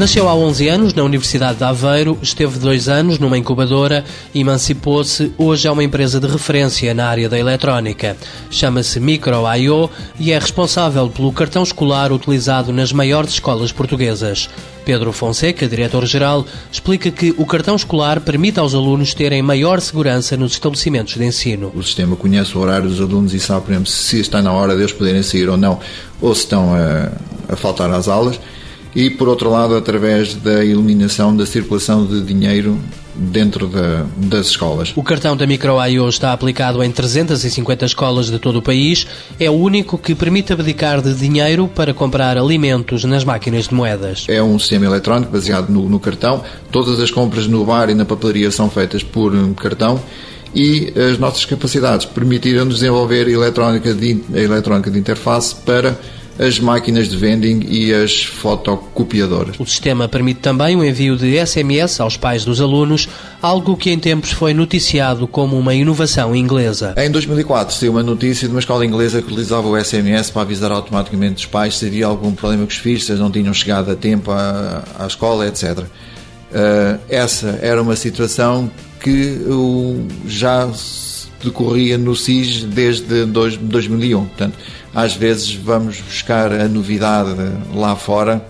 Nasceu há 11 anos na Universidade de Aveiro, esteve dois anos numa incubadora, emancipou-se, hoje é uma empresa de referência na área da eletrónica. Chama-se Micro.io e é responsável pelo cartão escolar utilizado nas maiores escolas portuguesas. Pedro Fonseca, diretor-geral, explica que o cartão escolar permite aos alunos terem maior segurança nos estabelecimentos de ensino. O sistema conhece o horário dos alunos e sabe, por exemplo, se está na hora deles poderem sair ou não, ou se estão a, a faltar às aulas e, por outro lado, através da eliminação da circulação de dinheiro dentro da, das escolas. O cartão da Micro.io está aplicado em 350 escolas de todo o país. É o único que permite abdicar de dinheiro para comprar alimentos nas máquinas de moedas. É um sistema eletrónico baseado no, no cartão. Todas as compras no bar e na papelaria são feitas por cartão e as nossas capacidades permitiram-nos desenvolver eletrónica de, a eletrónica de interface para as máquinas de vending e as fotocopiadoras. O sistema permite também o envio de SMS aos pais dos alunos, algo que em tempos foi noticiado como uma inovação inglesa. Em 2004 saiu uma notícia de uma escola inglesa que utilizava o SMS para avisar automaticamente os pais se havia algum problema com os filhos, se eles não tinham chegado a tempo à, à escola, etc. Uh, eh, essa era uma situação que já decorria no SIS desde 2001. Portanto, às vezes vamos buscar a novidade lá fora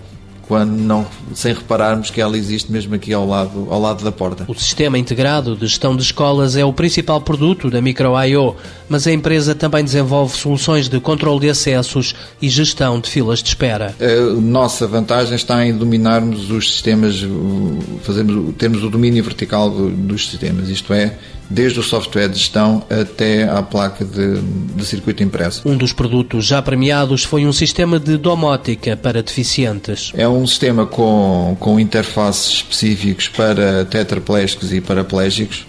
quando não, sem repararmos que ela existe mesmo aqui ao lado, ao lado da porta. O sistema integrado de gestão de escolas é o principal produto da Micro.io, mas a empresa também desenvolve soluções de controle de acessos e gestão de filas de espera. A nossa vantagem está em dominarmos os sistemas, fazermos, termos o domínio vertical dos sistemas, isto é, desde o software de gestão até à placa de, de circuito impresso. Um dos produtos já premiados foi um sistema de domótica para deficientes. É um sistema com, com interfaces específicos para tetraplégicos e paraplégicos,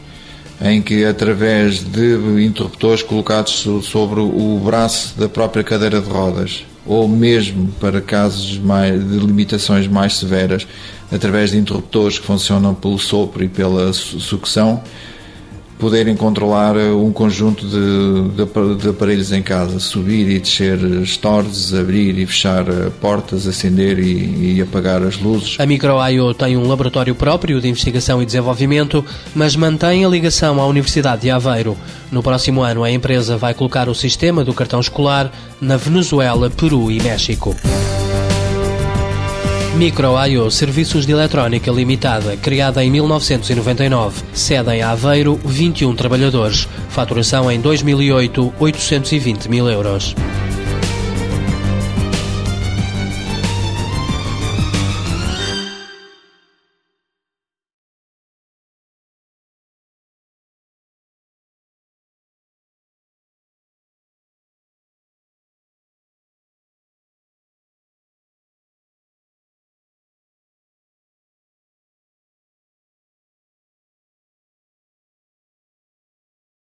em que através de interruptores colocados sobre o braço da própria cadeira de rodas, ou mesmo para casos mais, de limitações mais severas, através de interruptores que funcionam pelo sopro e pela sucção, poderem controlar eh, um conjunto de, de, aparelhos em casa, subir e descer stores, abrir e fechar eh, portas, acender e, e apagar as luzes. A Micro.io tem um laboratório próprio de investigação e desenvolvimento, mas mantém a ligação à Universidade de Aveiro. No próximo ano, a empresa vai colocar o sistema do cartão escolar na Venezuela, Peru e México. Micro.io Serviços de Eletrónica Limitada, criada em 1999. Sede em Aveiro, 21 trabalhadores. Faturação em 2008, 820 mil euros.